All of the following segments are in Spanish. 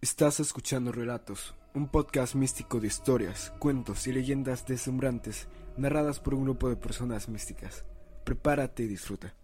Estás escuchando Relatos, un podcast místico de historias, cuentos y leyendas deslumbrantes narradas por un grupo de personas místicas. Prepárate y disfruta.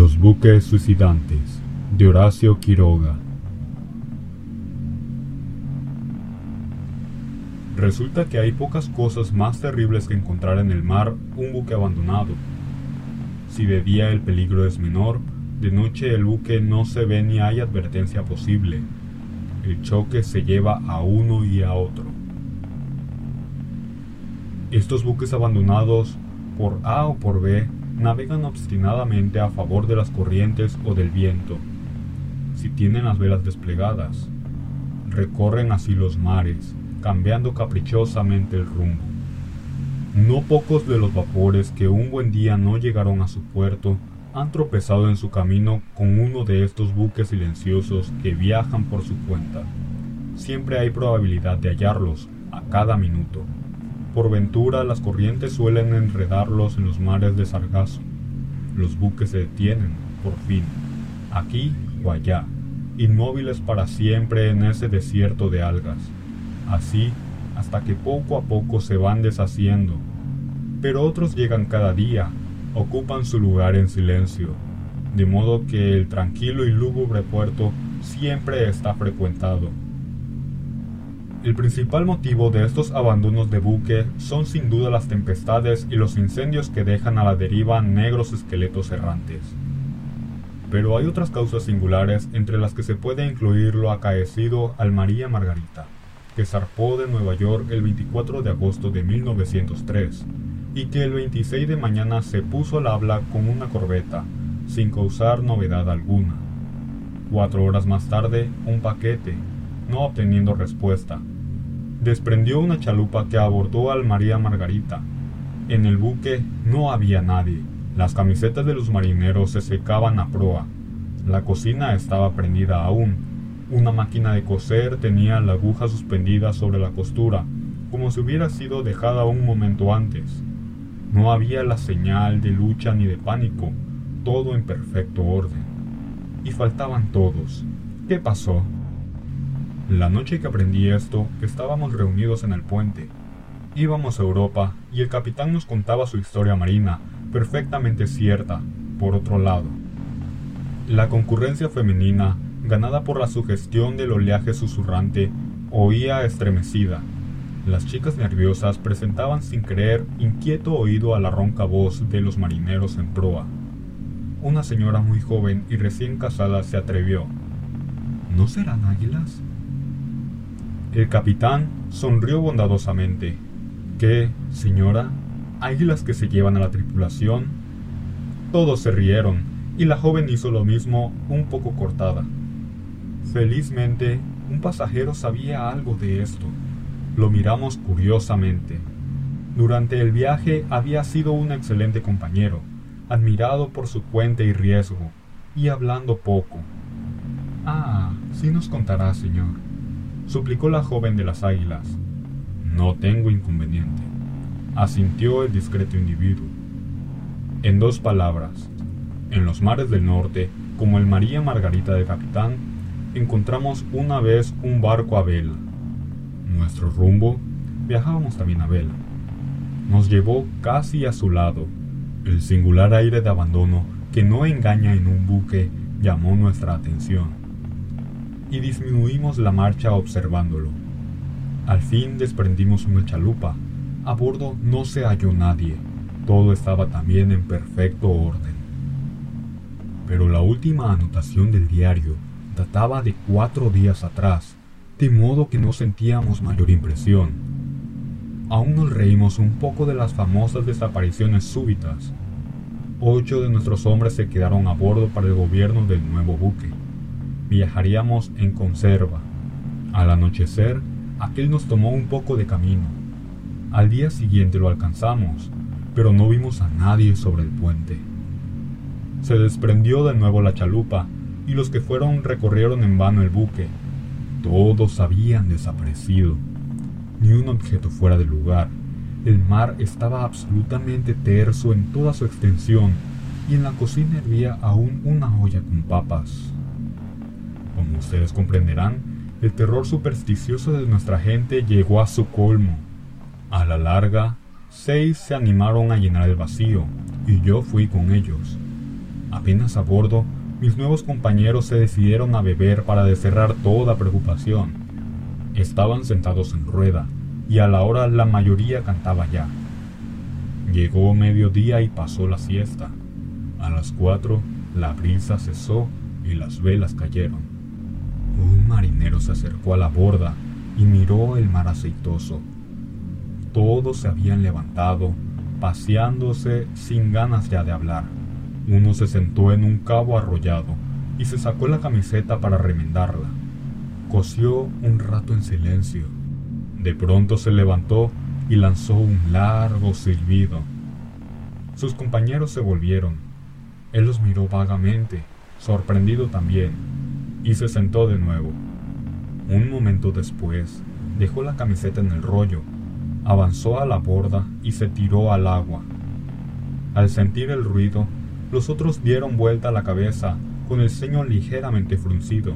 Los buques suicidantes de Horacio Quiroga. Resulta que hay pocas cosas más terribles que encontrar en el mar un buque abandonado. Si de día el peligro es menor, de noche el buque no se ve ni hay advertencia posible. El choque se lleva a uno y a otro. Estos buques abandonados, por A o por B, navegan obstinadamente a favor de las corrientes o del viento. Si tienen las velas desplegadas, recorren así los mares, cambiando caprichosamente el rumbo. No pocos de los vapores que un buen día no llegaron a su puerto han tropezado en su camino con uno de estos buques silenciosos que viajan por su cuenta. Siempre hay probabilidad de hallarlos a cada minuto. Por ventura las corrientes suelen enredarlos en los mares de sargazo. Los buques se detienen, por fin, aquí o allá, inmóviles para siempre en ese desierto de algas. Así hasta que poco a poco se van deshaciendo. Pero otros llegan cada día, ocupan su lugar en silencio, de modo que el tranquilo y lúgubre puerto siempre está frecuentado el principal motivo de estos abandonos de buque son sin duda las tempestades y los incendios que dejan a la deriva negros esqueletos errantes. Pero hay otras causas singulares entre las que se puede incluir lo acaecido al María Margarita, que zarpó de Nueva York el 24 de agosto de 1903 y que el 26 de mañana se puso al habla con una corbeta, sin causar novedad alguna. Cuatro horas más tarde, un paquete, no obteniendo respuesta. Desprendió una chalupa que abordó al María Margarita. En el buque no había nadie. Las camisetas de los marineros se secaban a proa. La cocina estaba prendida aún. Una máquina de coser tenía la aguja suspendida sobre la costura, como si hubiera sido dejada un momento antes. No había la señal de lucha ni de pánico, todo en perfecto orden. Y faltaban todos. ¿Qué pasó? La noche que aprendí esto, estábamos reunidos en el puente. Íbamos a Europa y el capitán nos contaba su historia marina, perfectamente cierta, por otro lado. La concurrencia femenina, ganada por la sugestión del oleaje susurrante, oía estremecida. Las chicas nerviosas presentaban sin creer inquieto oído a la ronca voz de los marineros en proa. Una señora muy joven y recién casada se atrevió. ¿No serán águilas? El capitán sonrió bondadosamente. ¿Qué, señora? ¿Águilas que se llevan a la tripulación? Todos se rieron, y la joven hizo lo mismo, un poco cortada. Felizmente, un pasajero sabía algo de esto. Lo miramos curiosamente. Durante el viaje había sido un excelente compañero, admirado por su cuenta y riesgo, y hablando poco. Ah, sí nos contará, señor suplicó la joven de las águilas. No tengo inconveniente, asintió el discreto individuo. En dos palabras, en los mares del norte, como el María Margarita de Capitán, encontramos una vez un barco a vela. Nuestro rumbo, viajábamos también a vela. Nos llevó casi a su lado. El singular aire de abandono que no engaña en un buque llamó nuestra atención y disminuimos la marcha observándolo. Al fin desprendimos una chalupa. A bordo no se halló nadie. todo estaba también en perfecto orden. Pero la última anotación del diario databa de cuatro días atrás, de modo que no sentíamos mayor impresión. Aún nos reímos un poco de las famosas desapariciones súbitas. Ocho de nuestros hombres se quedaron a bordo para el gobierno del nuevo buque. Viajaríamos en conserva. Al anochecer, aquel nos tomó un poco de camino. Al día siguiente lo alcanzamos, pero no vimos a nadie sobre el puente. Se desprendió de nuevo la chalupa y los que fueron recorrieron en vano el buque. Todos habían desaparecido. Ni un objeto fuera del lugar. El mar estaba absolutamente terso en toda su extensión y en la cocina hervía aún una olla con papas. Como ustedes comprenderán, el terror supersticioso de nuestra gente llegó a su colmo. A la larga, seis se animaron a llenar el vacío, y yo fui con ellos. Apenas a bordo, mis nuevos compañeros se decidieron a beber para desterrar toda preocupación. Estaban sentados en rueda, y a la hora la mayoría cantaba ya. Llegó mediodía y pasó la siesta. A las cuatro, la brisa cesó y las velas cayeron. Un marinero se acercó a la borda y miró el mar aceitoso. Todos se habían levantado, paseándose sin ganas ya de hablar. Uno se sentó en un cabo arrollado y se sacó la camiseta para remendarla. Cosió un rato en silencio. De pronto se levantó y lanzó un largo silbido. Sus compañeros se volvieron. Él los miró vagamente, sorprendido también y se sentó de nuevo. Un momento después, dejó la camiseta en el rollo, avanzó a la borda y se tiró al agua. Al sentir el ruido, los otros dieron vuelta la cabeza con el ceño ligeramente fruncido,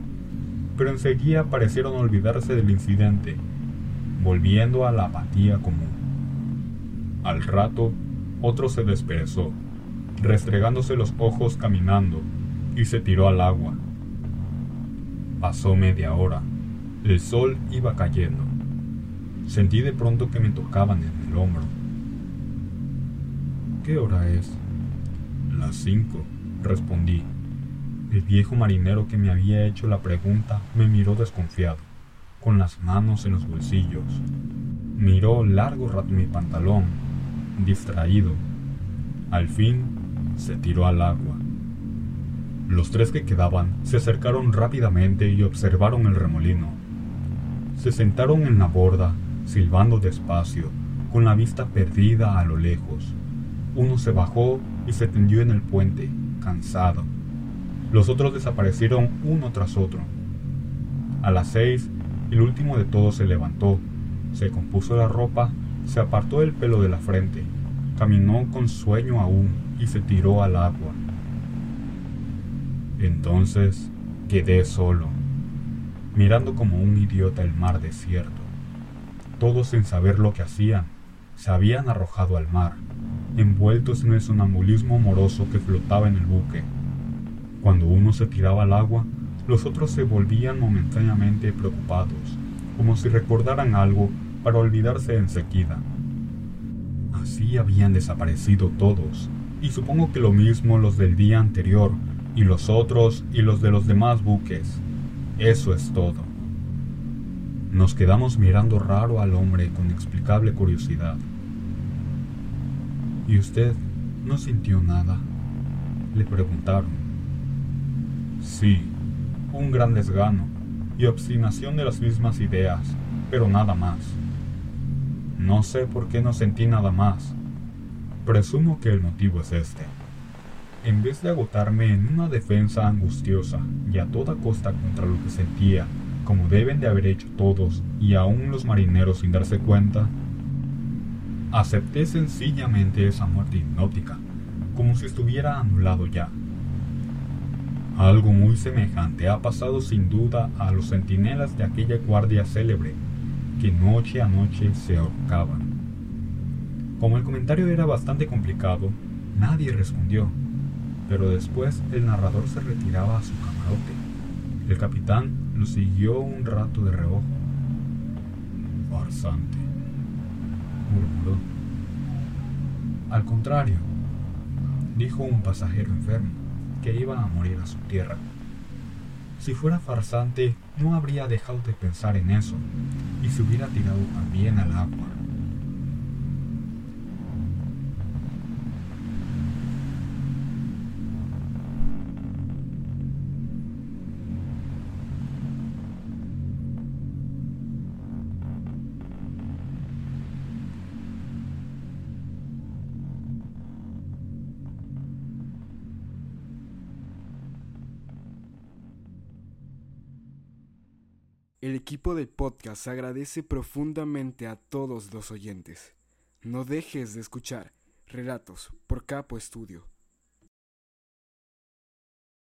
pero enseguida parecieron olvidarse del incidente, volviendo a la apatía común. Al rato, otro se desperezó, restregándose los ojos caminando, y se tiró al agua. Pasó media hora. El sol iba cayendo. Sentí de pronto que me tocaban en el hombro. ¿Qué hora es? Las cinco, respondí. El viejo marinero que me había hecho la pregunta me miró desconfiado, con las manos en los bolsillos. Miró largo rato mi pantalón, distraído. Al fin se tiró al agua. Los tres que quedaban se acercaron rápidamente y observaron el remolino. Se sentaron en la borda, silbando despacio, con la vista perdida a lo lejos. Uno se bajó y se tendió en el puente, cansado. Los otros desaparecieron uno tras otro. A las seis, el último de todos se levantó, se compuso la ropa, se apartó el pelo de la frente, caminó con sueño aún y se tiró al agua. Entonces quedé solo, mirando como un idiota el mar desierto. Todos sin saber lo que hacían, se habían arrojado al mar, envueltos en el sonambulismo moroso que flotaba en el buque. Cuando uno se tiraba al agua, los otros se volvían momentáneamente preocupados, como si recordaran algo para olvidarse enseguida. Así habían desaparecido todos, y supongo que lo mismo los del día anterior, y los otros y los de los demás buques. Eso es todo. Nos quedamos mirando raro al hombre con explicable curiosidad. ¿Y usted no sintió nada? Le preguntaron. Sí, un gran desgano y obstinación de las mismas ideas, pero nada más. No sé por qué no sentí nada más. Presumo que el motivo es este en vez de agotarme en una defensa angustiosa y a toda costa contra lo que sentía, como deben de haber hecho todos y aún los marineros sin darse cuenta, acepté sencillamente esa muerte hipnótica, como si estuviera anulado ya. Algo muy semejante ha pasado sin duda a los centinelas de aquella guardia célebre, que noche a noche se ahorcaban. Como el comentario era bastante complicado, nadie respondió pero después el narrador se retiraba a su camarote. El capitán lo siguió un rato de reojo. Farsante, murmuró. Al contrario, dijo un pasajero enfermo que iba a morir a su tierra. Si fuera farsante, no habría dejado de pensar en eso y se hubiera tirado también al agua. El equipo del podcast agradece profundamente a todos los oyentes. No dejes de escuchar Relatos por Capo Estudio.